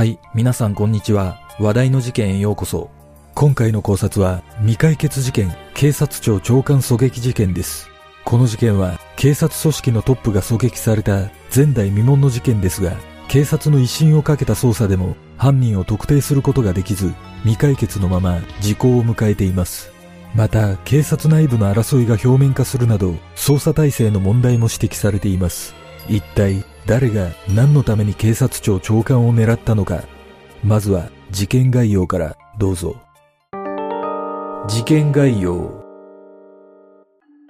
はい、皆さんこんにちは。話題の事件へようこそ。今回の考察は未解決事件、警察庁長官狙撃事件です。この事件は警察組織のトップが狙撃された前代未聞の事件ですが、警察の威信をかけた捜査でも犯人を特定することができず、未解決のまま時効を迎えています。また、警察内部の争いが表面化するなど、捜査体制の問題も指摘されています。一体、誰が何のために警察庁長官を狙ったのか。まずは、事件概要からどうぞ。事件概要。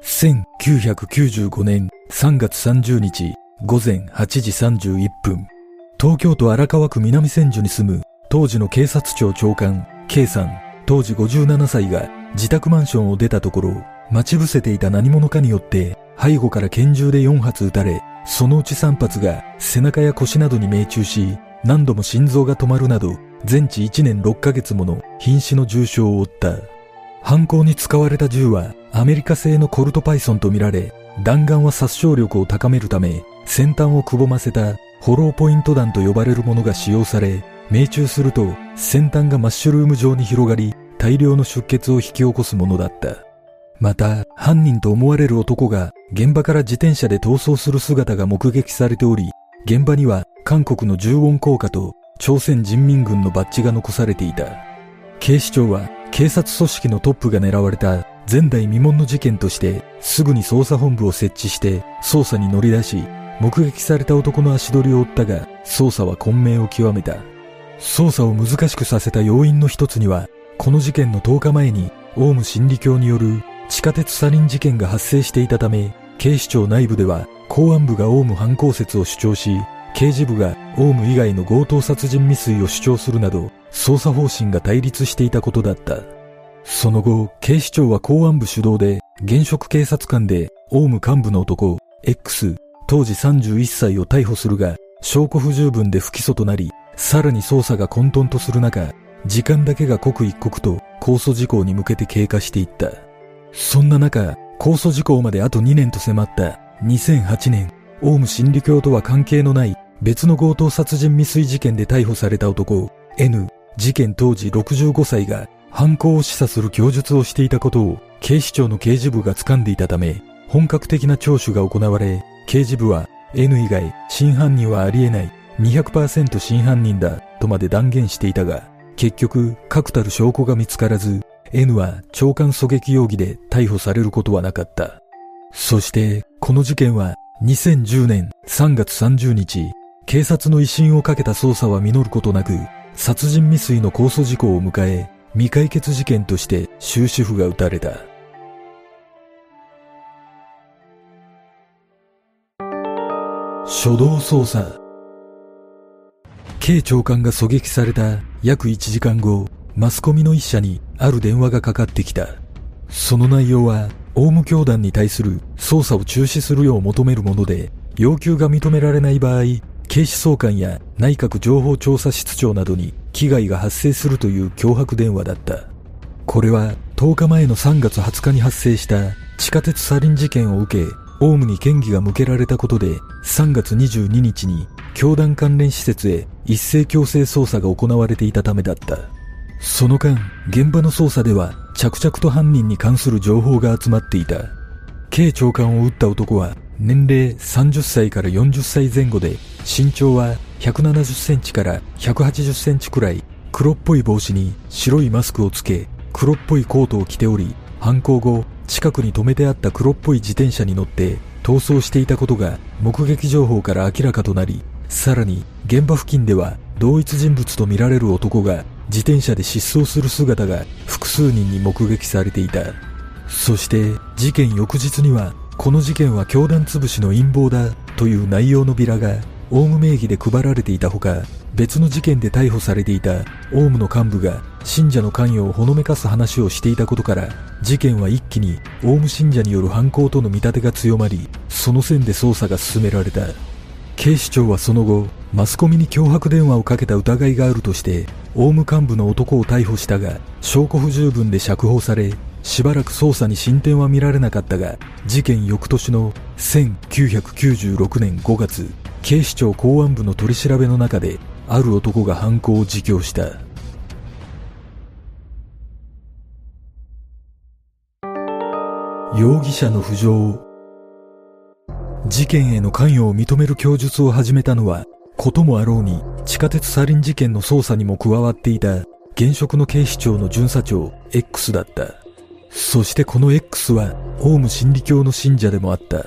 1995年3月30日午前8時31分、東京都荒川区南千住に住む当時の警察庁長官 K さん当時57歳が自宅マンションを出たところ、待ち伏せていた何者かによって背後から拳銃で4発撃たれ、そのうち3発が背中や腰などに命中し、何度も心臓が止まるなど、全治1年6ヶ月もの瀕死の重傷を負った。犯行に使われた銃はアメリカ製のコルトパイソンとみられ、弾丸は殺傷力を高めるため、先端をくぼませたホローポイント弾と呼ばれるものが使用され、命中すると先端がマッシュルーム状に広がり、大量の出血を引き起こすものだった。また、犯人と思われる男が現場から自転車で逃走する姿が目撃されており、現場には韓国の重音効果と朝鮮人民軍のバッジが残されていた。警視庁は警察組織のトップが狙われた前代未聞の事件としてすぐに捜査本部を設置して捜査に乗り出し、目撃された男の足取りを追ったが捜査は混迷を極めた。捜査を難しくさせた要因の一つにはこの事件の10日前にオウム真理教による地下鉄サリン事件が発生していたため、警視庁内部では公安部がオウム犯行説を主張し、刑事部がオウム以外の強盗殺人未遂を主張するなど、捜査方針が対立していたことだった。その後、警視庁は公安部主導で、現職警察官で、オウム幹部の男、X、当時31歳を逮捕するが、証拠不十分で不起訴となり、さらに捜査が混沌とする中、時間だけが刻一刻と控訴事項に向けて経過していった。そんな中、控訴事項まであと2年と迫った2008年、オウム真理教とは関係のない別の強盗殺人未遂事件で逮捕された男、N、事件当時65歳が犯行を示唆する供述をしていたことを警視庁の刑事部が掴んでいたため、本格的な聴取が行われ、刑事部は N 以外真犯人はありえない200%真犯人だとまで断言していたが、結局、確たる証拠が見つからず、N は長官狙撃容疑で逮捕されることはなかった。そして、この事件は2010年3月30日、警察の威信をかけた捜査は実ることなく、殺人未遂の控訴事項を迎え、未解決事件として終止符が打たれた。初動捜査 K 長官が狙撃された約1時間後、マスコミの一社にある電話がかかってきた。その内容は、オウム教団に対する捜査を中止するよう求めるもので、要求が認められない場合、警視総監や内閣情報調査室長などに危害が発生するという脅迫電話だった。これは10日前の3月20日に発生した地下鉄サリン事件を受け、オウムに嫌疑が向けられたことで3月22日に教団関連施設へ一斉強制捜査が行われていたためだった。その間、現場の捜査では着々と犯人に関する情報が集まっていた。K 長官を撃った男は年齢30歳から40歳前後で身長は170センチから180センチくらい黒っぽい帽子に白いマスクをつけ黒っぽいコートを着ており犯行後近くに止めてあった黒っぽい自転車に乗って逃走していたことが目撃情報から明らかとなりさらに現場付近では同一人物とみられる男が自転車で失踪する姿が複数人に目撃されていた。そして事件翌日にはこの事件は教団潰しの陰謀だという内容のビラがオウム名義で配られていたほか別の事件で逮捕されていたオウムの幹部が信者の関与をほのめかす話をしていたことから事件は一気にオウム信者による犯行との見立てが強まりその線で捜査が進められた警視庁はその後マスコミに脅迫電話をかけた疑いがあるとしてオウム幹部の男を逮捕したが証拠不十分で釈放されしばらく捜査に進展は見られなかったが事件翌年の1996年5月警視庁公安部の取り調べの中である男が犯行を自供した。容疑者の浮上。事件への関与を認める供述を始めたのは、こともあろうに地下鉄サリン事件の捜査にも加わっていた現職の警視庁の巡査長 X だった。そしてこの X はオウム真理教の信者でもあった。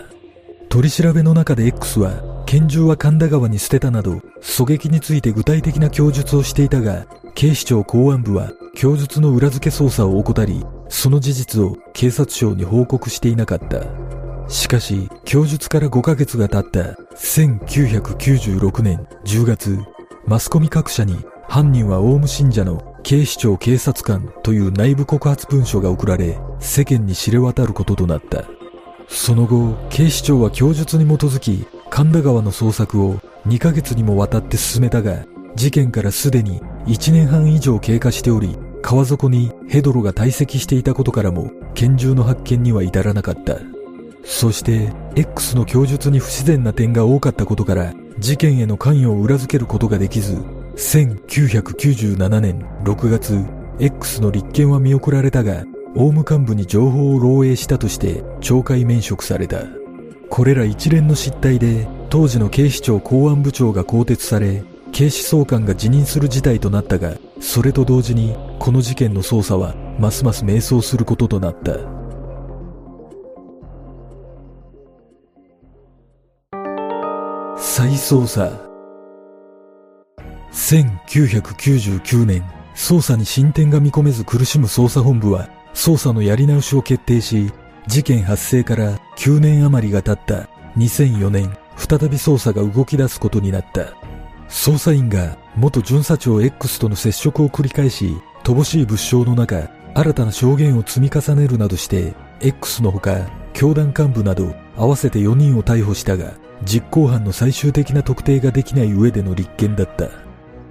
取り調べの中で X は拳銃は神田川に捨てたなど狙撃について具体的な供述をしていたが警視庁公安部は供述の裏付け捜査を怠りその事実を警察庁に報告していなかったしかし供述から5ヶ月が経った1996年10月マスコミ各社に犯人はオウム信者の警視庁警察官という内部告発文書が送られ世間に知れ渡ることとなった。その後警視庁は供述に基づき神田川の捜索を2ヶ月にもわたって進めたが事件からすでに1年半以上経過しており川底にヘドロが堆積していたことからも拳銃の発見には至らなかった。そして X の供述に不自然な点が多かったことから事件への関与を裏付けることができず1997年6月 X の立件は見送られたがオウム幹部に情報を漏洩したとして懲戒免職された。これら一連の失態で当時の警視庁公安部長が更迭され警視総監が辞任する事態となったがそれと同時にこの事件の捜査はますます迷走することとなった。再捜査。1999年捜査に進展が見込めず苦しむ捜査本部は捜査のやり直しを決定し事件発生から9年余りが経った。2004年再び捜査が動き出すことになった。捜査員が元巡査長 X との接触を繰り返し乏しい物証の中新たな証言を積み重ねるなどして X のほか教団幹部など合わせて4人を逮捕したが実行犯の最終的な特定ができない上での立件だった。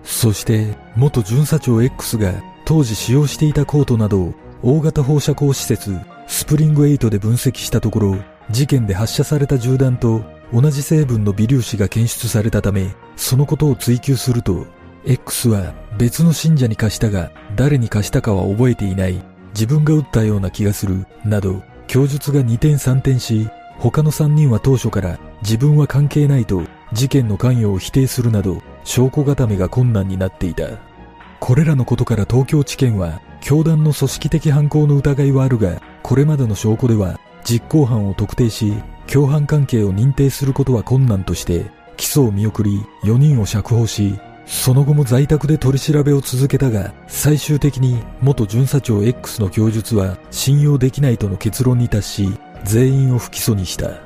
そして、元巡査長 X が当時使用していたコートなどを大型放射光施設スプリング8で分析したところ、事件で発射された銃弾と同じ成分の微粒子が検出されたため、そのことを追求すると、X は別の信者に貸したが誰に貸したかは覚えていない、自分が撃ったような気がする、など、供述が二転三転し、他の3人は当初から自分は関係ないと事件の関与を否定するなど証拠固めが困難になっていた。これらのことから東京地検は教団の組織的犯行の疑いはあるがこれまでの証拠では実行犯を特定し共犯関係を認定することは困難として起訴を見送り4人を釈放しその後も在宅で取り調べを続けたが最終的に元巡査長 X の供述は信用できないとの結論に達し全員を不起訴にした。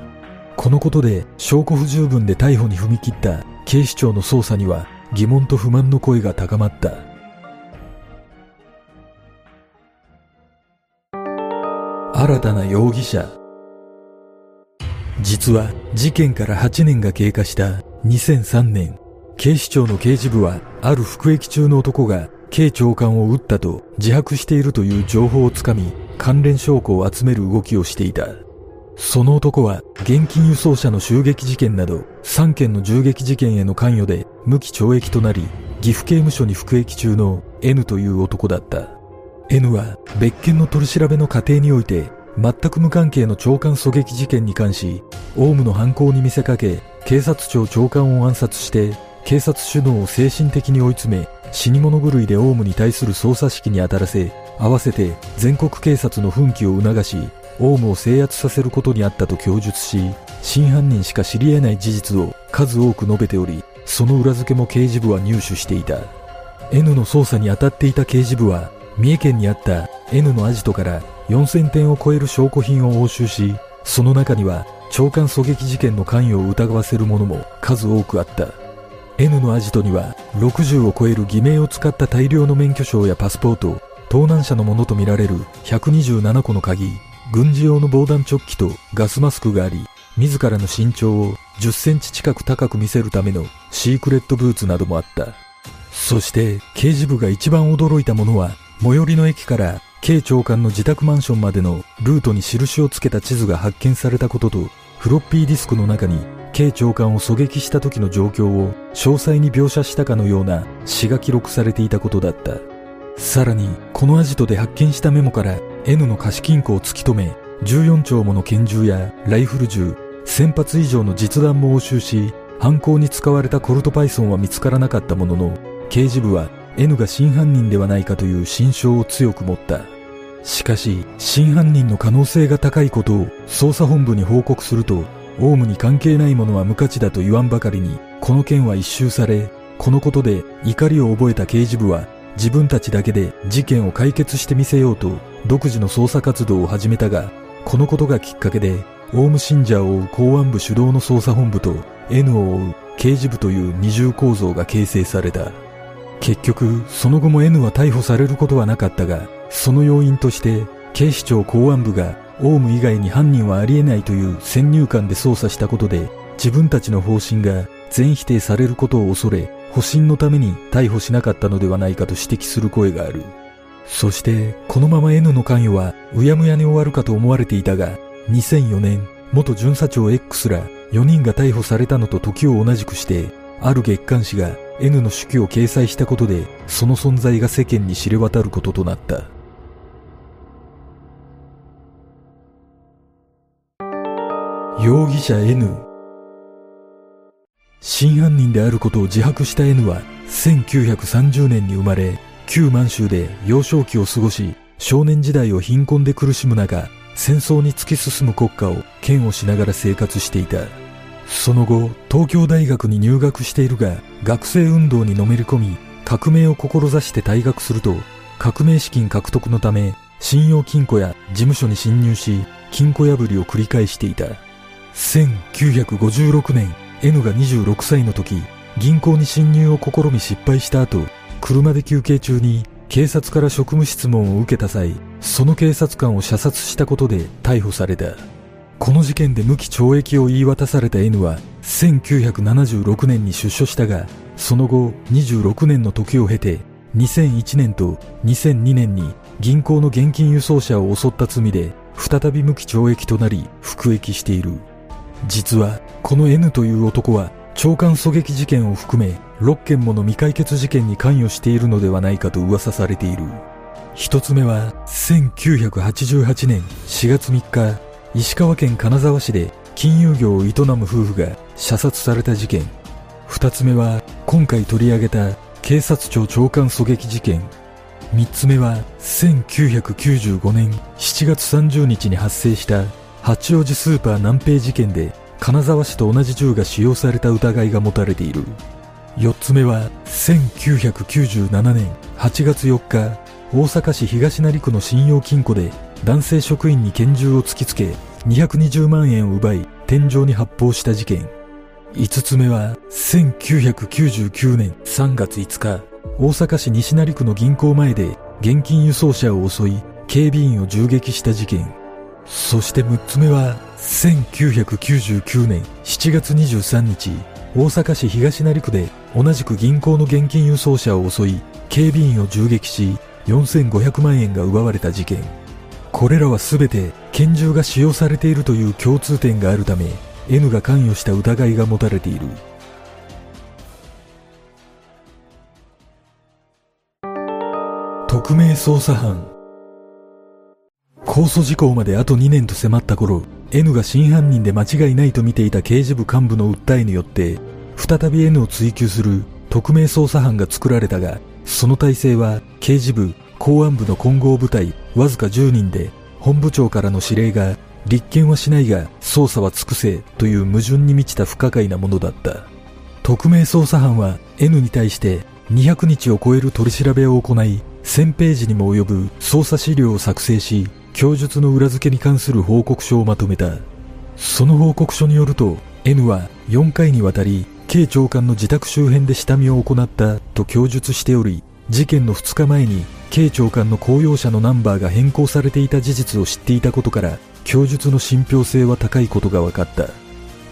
このことで証拠不十分で逮捕に踏み切った警視庁の捜査には疑問と不満の声が高まった。新たな容疑者。実は事件から8年が経過した2003年、警視庁の刑事部はある服役中の男が警長官を撃ったと自白しているという情報をつかみ関連証拠を集める動きをしていた。その男は現金輸送車の襲撃事件など3件の銃撃事件への関与で無期懲役となり岐阜刑務所に服役中の N という男だった。N は別件の取り調べの過程において全く無関係の長官狙撃事件に関しオウムの犯行に見せかけ警察庁長官を暗殺して警察首脳を精神的に追い詰め死に物狂いでオウムに対する捜査指揮に当たらせ合わせて全国警察の奮起を促しオウムを制圧させることにあったと供述し、真犯人しか知り得ない事実を数多く述べており、その裏付けも刑事部は入手していた。N の捜査に当たっていた刑事部は、三重県にあった N のアジトから4000点を超える証拠品を押収し、その中には長官狙撃事件の関与を疑わせるものも数多くあった。N のアジトには60を超える偽名を使った大量の免許証やパスポート、盗難車のものとみられる127個の鍵、軍事用の防弾チョッキとガスマスクがあり、自らの身長を10センチ近く高く見せるためのシークレットブーツなどもあった。そして刑事部が一番驚いたものは、最寄りの駅から警長官の自宅マンションまでのルートに印をつけた地図が発見されたことと、フロッピーディスクの中に警長官を狙撃した時の状況を詳細に描写したかのような詩が記録されていたことだった。さらに、このアジトで発見したメモから N の貸金庫を突き止め、14丁もの拳銃やライフル銃、1000発以上の実弾も押収し、犯行に使われたコルトパイソンは見つからなかったものの、刑事部は N が真犯人ではないかという心象を強く持った。しかし、真犯人の可能性が高いことを捜査本部に報告すると、オウムに関係ないものは無価値だと言わんばかりに、この件は一周され、このことで怒りを覚えた刑事部は、自分たちだけで事件を解決してみせようと、独自の捜査活動を始めたが、このことがきっかけで、オウム信者を追う公安部主導の捜査本部と、N を追う刑事部という二重構造が形成された。結局、その後も N は逮捕されることはなかったが、その要因として、警視庁公安部が、オウム以外に犯人はありえないという先入観で捜査したことで、自分たちの方針が全否定されることを恐れ、保身のために逮捕しなかったのではないかと指摘する声がある。そして、このまま N の関与はうやむやに終わるかと思われていたが、2004年、元巡査長 X ら4人が逮捕されたのと時を同じくして、ある月刊誌が N の手記を掲載したことで、その存在が世間に知れ渡ることとなった。容疑者 N 真犯人であることを自白した N は1930年に生まれ旧満州で幼少期を過ごし少年時代を貧困で苦しむ中戦争に突き進む国家を嫌悪しながら生活していたその後、東京大学に入学しているが、学生運動にのめり込み、革命を志して退学すると、革命資金獲得のため、信用金庫や事務所に侵入し、金庫破りを繰り返していた。1956年、N が26歳の時、銀行に侵入を試み失敗した後、車で休憩中に警察から職務質問を受けた際、その警察官を射殺したことで逮捕された。この事件で無期懲役を言い渡された N は1976年に出所したが、その後26年の時を経て2001年と2002年に銀行の現金輸送車を襲った罪で再び無期懲役となり服役している。実はこの N という男は長官狙撃事件を含め6件もの未解決事件に関与しているのではないかと噂されている。一つ目は1988年4月3日石川県金沢市で金融業を営む夫婦が射殺された事件。二つ目は今回取り上げた警察庁長官狙撃事件。三つ目は1995年7月30日に発生した八王子スーパー南平事件で金沢市と同じ銃が使用された疑いが持たれている。四つ目は1997年8月4日大阪市東成区の信用金庫で男性職員に拳銃を突きつけ220万円を奪い天井に発砲した事件5つ目は1999年3月5日大阪市西成区の銀行前で現金輸送車を襲い警備員を銃撃した事件そして6つ目は1999年7月23日大阪市東成区で同じく銀行の現金輸送車を襲い警備員を銃撃し4500万円が奪われた事件。これらは全て拳銃が使用されているという共通点があるため N が関与した疑いが持たれている。匿名捜査班。控訴事項まであと2年と迫った頃 N が真犯人で間違いないと見ていた刑事部幹部の訴えによって再び N を追及する匿名捜査班が作られたがその体制は刑事部公安部の混合部隊わずか10人で本部長からの指令が立件はしないが捜査は尽くせという矛盾に満ちた不可解なものだった。匿名捜査班は N に対して200日を超える取り調べを行い1000ページにも及ぶ捜査資料を作成し供述の裏付けに関する報告書をまとめた。その報告書によると N は4回にわたり K 長官の自宅周辺で下見を行ったと供述しており事件の2日前に K 長官の公用車のナンバーが変更されていた事実を知っていたことから供述の信憑性は高いことが分かった。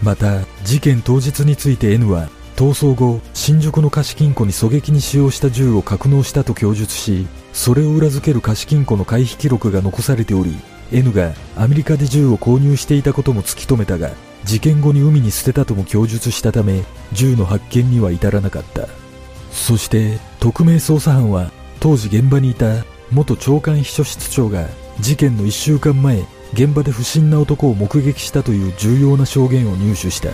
また事件当日について N は逃走後新宿の貸金庫に狙撃に使用した銃を格納したと供述しそれを裏付ける貸金庫の回避記録が残されており N がアメリカで銃を購入していたことも突き止めたが事件後に海に捨てたとも供述したため銃の発見には至らなかった。そして特命捜査班は当時現場にいた元長官秘書室長が事件の1週間前現場で不審な男を目撃したという重要な証言を入手した。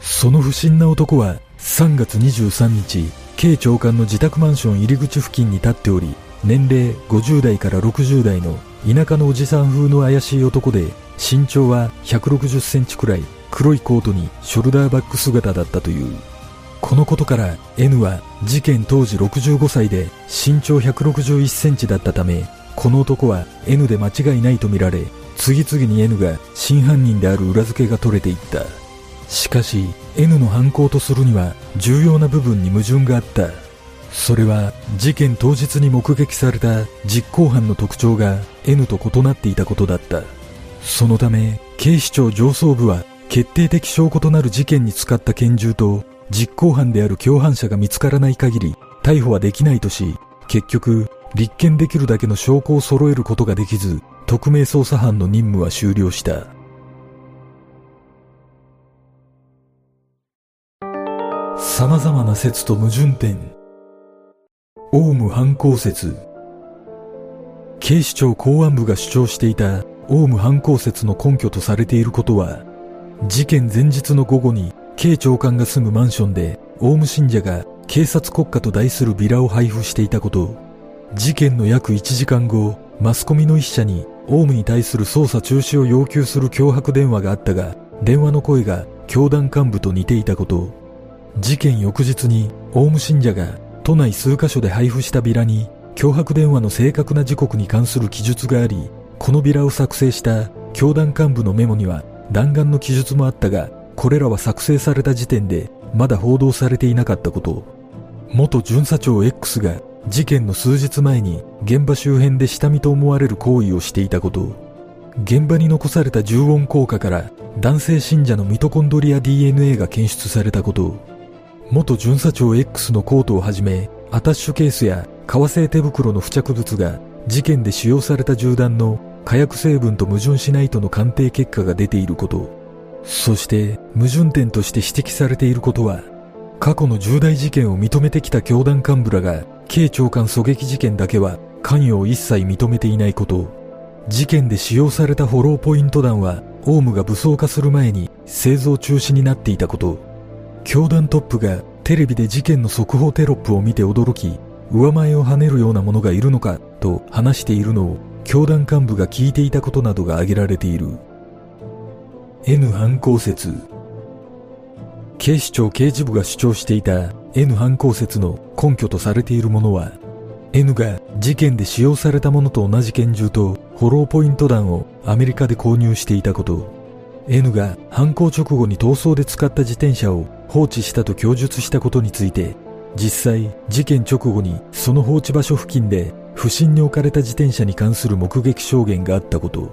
その不審な男は3月23日 K 長官の自宅マンション入り口付近に立っており年齢50代から60代の田舎のおじさん風の怪しい男で身長は160センチくらい黒いコートにショルダーバッグ姿だったという。このことから N は事件当時65歳で身長161センチだったためこの男は N で間違いないとみられ次々に N が真犯人である裏付けが取れていった。しかし N の犯行とするには重要な部分に矛盾があった。それは事件当日に目撃された実行犯の特徴が N と異なっていたことだった。そのため警視庁上層部は決定的証拠となる事件に使った拳銃と実行犯である共犯者が見つからない限り逮捕はできないとし結局立件できるだけの証拠を揃えることができず特命捜査班の任務は終了した。様々な説と矛盾点。オウム犯行説。警視庁公安部が主張していたオウム犯行説の根拠とされていることは事件前日の午後に K 長官が住むマンションでオウム信者が警察国家と題するビラを配布していたこと。事件の約1時間後マスコミの一社にオウムに対する捜査中止を要求する脅迫電話があったが電話の声が教団幹部と似ていたこと。事件翌日にオウム信者が都内数カ所で配布したビラに脅迫電話の正確な時刻に関する記述がありこのビラを作成した教団幹部のメモには弾丸の記述もあったがこれらは作成された時点でまだ報道されていなかったこと。元巡査長 X が事件の数日前に現場周辺で下見と思われる行為をしていたこと。現場に残された重音効果から男性信者のミトコンドリア DNA が検出されたこと。元巡査長 X のコートをはじめアタッシュケースや革製手袋の付着物が事件で使用された銃弾の火薬成分と矛盾しないとの鑑定結果が出ていること。そして矛盾点として指摘されていることは過去の重大事件を認めてきた教団幹部らが K 長官狙撃事件だけは関与を一切認めていないこと。事件で使用されたフォローポイント弾はオウムが武装化する前に製造中止になっていたこと。教団トップがテレビで事件の速報テロップを見て驚き上前を跳ねるようなものがいるのかと話しているのを教団幹部が聞いていたことなどが挙げられている。N 犯行説。警視庁刑事部が主張していた N 犯行説の根拠とされているものは N が事件で使用されたものと同じ拳銃とフォローポイント弾をアメリカで購入していたこと。N が犯行直後に逃走で使った自転車を放置したと供述したことについて実際事件直後にその放置場所付近で不審に置かれた自転車に関する目撃証言があったこと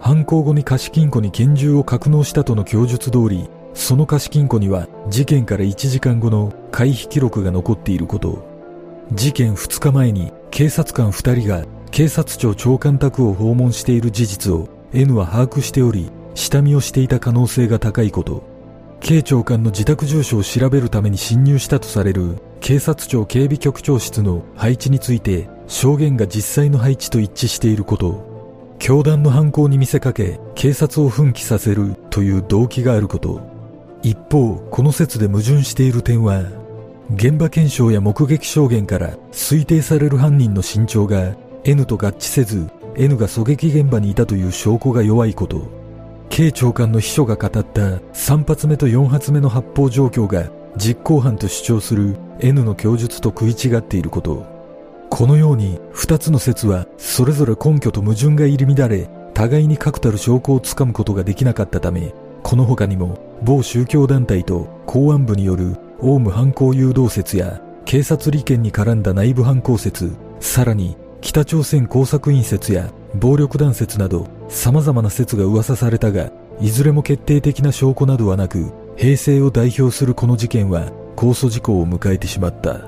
犯行後に貸金庫に拳銃を格納したとの供述通りその貸金庫には事件から1時間後の回避記録が残っていること事件2日前に警察官2人が警察庁長官宅を訪問している事実を N は把握しており下見をしていた可能性が高いこと。K 長官の自宅住所を調べるために侵入したとされる警察庁警備局長室の配置について証言が実際の配置と一致していること教団の犯行に見せかけ警察を奮起させるという動機があること一方この説で矛盾している点は現場検証や目撃証言から推定される犯人の身長が N と合致せず N が狙撃現場にいたという証拠が弱いこと K 長官の秘書が語った3発目と4発目の発砲状況が実行犯と主張する N の供述と食い違っていること。このように2つの説はそれぞれ根拠と矛盾が入り乱れ互いに確たる証拠をつかむことができなかったためこの他にも某宗教団体と公安部によるオウム犯行誘導説や警察利権に絡んだ内部犯行説さらに北朝鮮工作員説や暴力団説など様々な説が噂されたがいずれも決定的な証拠などはなく平成を代表するこの事件は控訴事項を迎えてしまった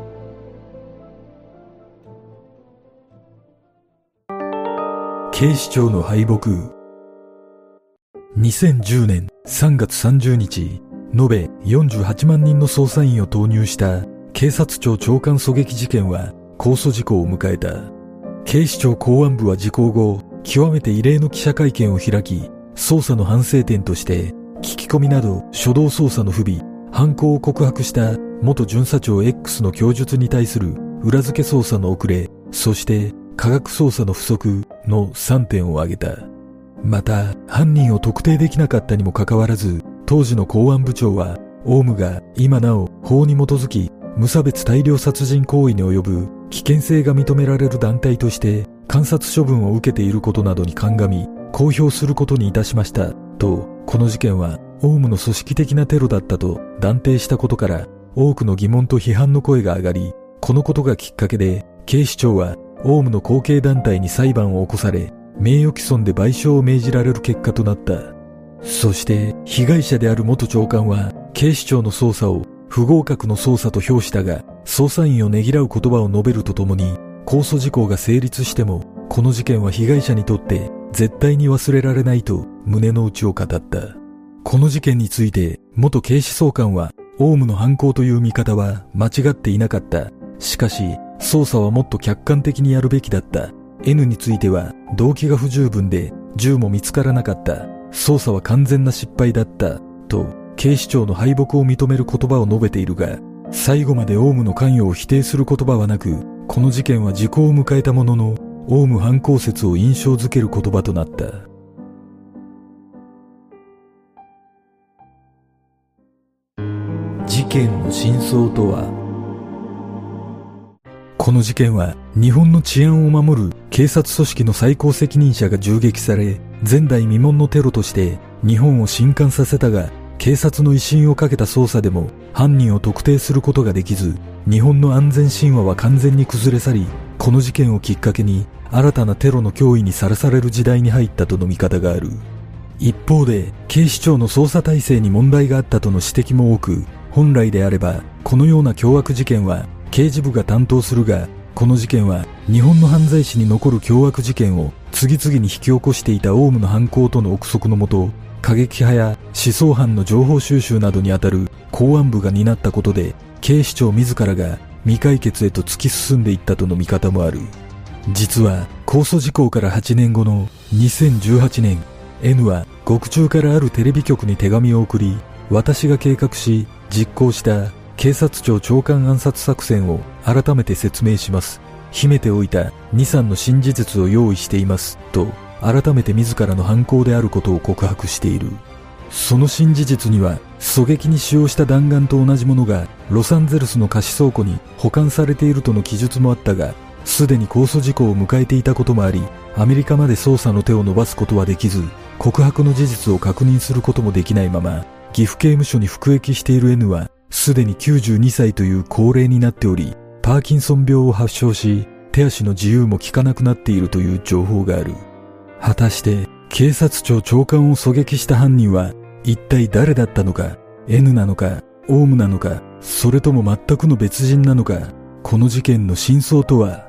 警視庁の敗北2010年3月30日、延べ48万人の捜査員を投入した警察庁長官狙撃事件は控訴事項を迎えた。警視庁公安部は事項後、極めて異例の記者会見を開き、捜査の反省点として、聞き込みなど初動捜査の不備、犯行を告白した元巡査長 X の供述に対する裏付け捜査の遅れ、そして科学捜査の不足の3点を挙げた。また、犯人を特定できなかったにもかかわらず、当時の公安部長は、オウムが今なお法に基づき無差別大量殺人行為に及ぶ危険性が認められる団体として観察処分を受けていることなどに鑑み公表することにいたしましたとこの事件はオウムの組織的なテロだったと断定したことから多くの疑問と批判の声が上がりこのことがきっかけで警視庁はオウムの後継団体に裁判を起こされ名誉毀損で賠償を命じられる結果となった。そして被害者である元長官は警視庁の捜査を不合格の捜査と評したが捜査員をねぎらう言葉を述べるとともに控訴事項が成立してもこの事件は被害者にとって絶対に忘れられないと胸の内を語った。この事件について元警視総監はオウムの犯行という見方は間違っていなかった。しかし捜査はもっと客観的にやるべきだった。N については動機が不十分で銃も見つからなかった。捜査は完全な失敗だった。と警視庁の敗北を認める言葉を述べているが、最後までオウムの関与を否定する言葉はなく、この事件は時効を迎えたものの、オウム犯行説を印象づける言葉となった。事件の真相とは？この事件は日本の治安を守る警察組織の最高責任者が銃撃され前代未聞のテロとして日本を震撼させたが警察の威信をかけた捜査でも犯人を特定することができず、日本の安全神話は完全に崩れ去り、この事件をきっかけに新たなテロの脅威にさらされる時代に入ったとの見方がある。一方で、警視庁の捜査体制に問題があったとの指摘も多く、本来であれば、このような凶悪事件は刑事部が担当するが、この事件は日本の犯罪史に残る凶悪事件を次々に引き起こしていたオウムの犯行との憶測のもと、過激派や思想犯の情報収集などにあたる公安部が担ったことで警視庁自らが未解決へと突き進んでいったとの見方もある。実は控訴事項から8年後の2018年 N は獄中からあるテレビ局に手紙を送り私が計画し実行した警察庁長官暗殺作戦を改めて説明します。秘めておいた2、3の新事実を用意しています。と改めて自らの犯行であることを告白している。その新事実には、狙撃に使用した弾丸と同じものがロサンゼルスの貸し倉庫に保管されているとの記述もあったが、すでに控訴事項を迎えていたこともあり、アメリカまで捜査の手を伸ばすことはできず、告白の事実を確認することもできないまま、岐阜刑務所に服役している N は、すでに92歳という高齢になっており、パーキンソン病を発症し、手足の自由も効かなくなっているという情報がある。果たして警察庁長官を狙撃した犯人は一体誰だったのか N なのかオウムなのかそれとも全くの別人なのかこの事件の真相とは？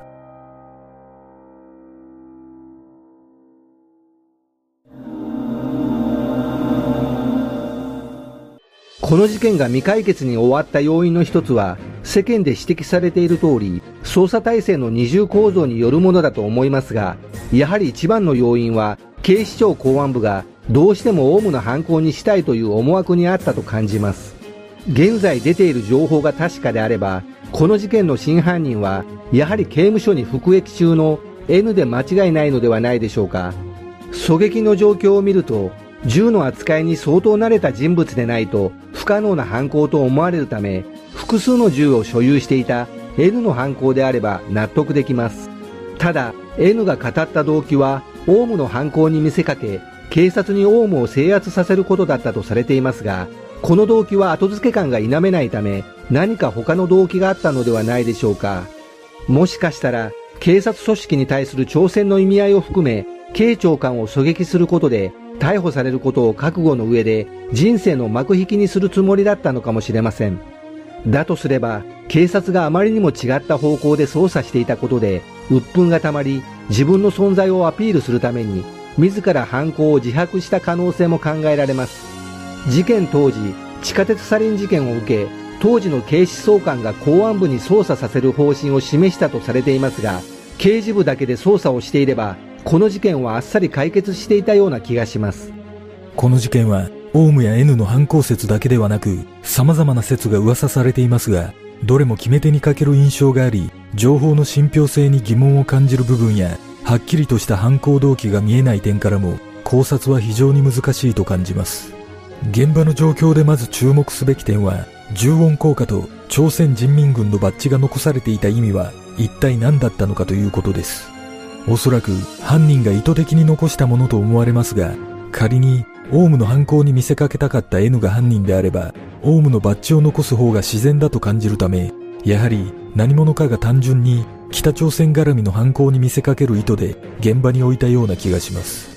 この事件が未解決に終わった要因の一つは世間で指摘されている通り捜査体制の二重構造によるものだと思いますがやはり一番の要因は警視庁公安部がどうしてもオウムの犯行にしたいという思惑にあったと感じます。現在出ている情報が確かであればこの事件の真犯人はやはり刑務所に服役中の N で間違いないのではないでしょうか。狙撃の状況を見ると銃の扱いに相当慣れた人物でないと不可能な犯行と思われるため複数の銃を所有していた N の犯行であれば納得できます。ただ N が語った動機はオウムの犯行に見せかけ警察にオウムを制圧させることだったとされていますがこの動機は後付け感が否めないため何か他の動機があったのではないでしょうかもしかしたら警察組織に対する挑戦の意味合いを含め警長官を狙撃することで逮捕されることを覚悟の上で人生の幕引きにするつもりだったのかもしれません。だとすれば、警察があまりにも違った方向で捜査していたことで、鬱憤がたまり、自分の存在をアピールするために、自ら犯行を自白した可能性も考えられます。事件当時、地下鉄サリン事件を受け、当時の警視総監が公安部に捜査させる方針を示したとされていますが、刑事部だけで捜査をしていれば、この事件はあっさり解決していたような気がします。この事件は、オウムや N の犯行説だけではなく、様々な説が噂されていますが、どれも決め手に欠ける印象があり、情報の信憑性に疑問を感じる部分や、はっきりとした犯行動機が見えない点からも、考察は非常に難しいと感じます。現場の状況でまず注目すべき点は、重音効果と朝鮮人民軍のバッジが残されていた意味は一体何だったのかということです。おそらく犯人が意図的に残したものと思われますが、仮にオウムの犯行に見せかけたかった N が犯人であれば、オウムのバッジを残す方が自然だと感じるため、やはり何者かが単純に北朝鮮絡みの犯行に見せかける意図で現場に置いたような気がします。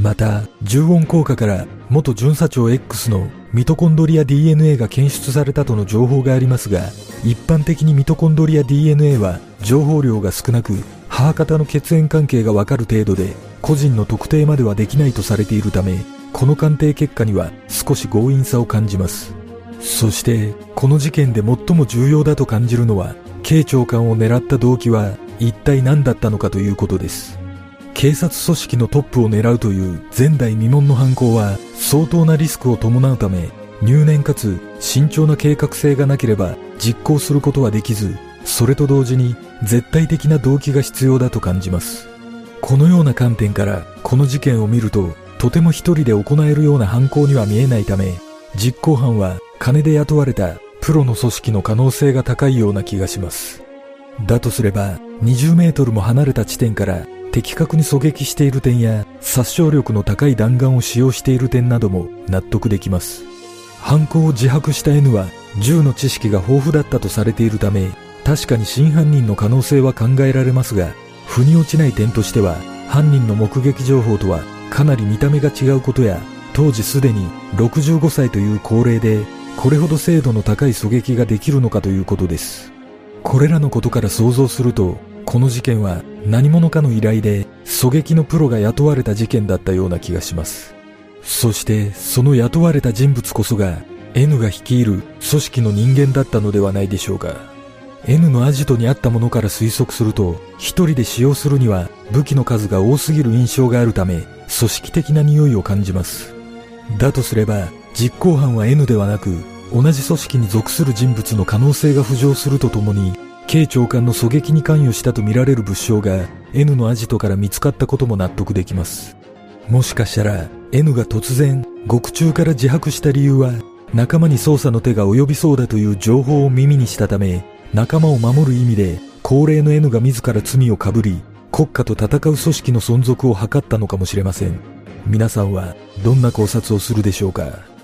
また、重音効果から元巡査長 X のミトコンドリア DNA が検出されたとの情報がありますが、一般的にミトコンドリア DNA は情報量が少なく、母方の血縁関係がわかる程度で、個人の特定まではできないとされているため、この鑑定結果には少し強引さを感じます。そして、この事件で最も重要だと感じるのは、警長官を狙った動機は一体何だったのかということです。警察組織のトップを狙うという前代未聞の犯行は相当なリスクを伴うため、入念かつ慎重な計画性がなければ実行することはできず、それと同時に絶対的な動機が必要だと感じます。このような観点からこの事件を見ると、とても一人で行えるような犯行には見えないため、実行犯は金で雇われたプロの組織の可能性が高いような気がします。だとすれば、20メートルも離れた地点から的確に狙撃している点や殺傷力の高い弾丸を使用している点なども納得できます。犯行を自白した N は銃の知識が豊富だったとされているため、確かに真犯人の可能性は考えられますが、腑に落ちない点としては、犯人の目撃情報とはかなり見た目が違うことや、当時すでに65歳という高齢で、これほど精度の高い狙撃ができるのかということです。これらのことから想像すると、この事件は何者かの依頼で狙撃のプロが雇われた事件だったような気がします。そしてその雇われた人物こそが N が率いる組織の人間だったのではないでしょうか。N のアジトにあったものから推測すると、一人で使用するには武器の数が多すぎる印象があるため、組織的な匂いを感じます。だとすれば、実行犯は N ではなく、同じ組織に属する人物の可能性が浮上するとともに、K 長官の狙撃に関与したとみられる物証が N のアジトから見つかったことも納得できます。もしかしたら N が突然獄中から自白した理由は仲間に捜査の手が及びそうだという情報を耳にしたため仲間を守る意味で高齢の N が自ら罪をかぶり国家と戦う組織の存続を図ったのかもしれません。皆さんはどんな考察をするでしょうか？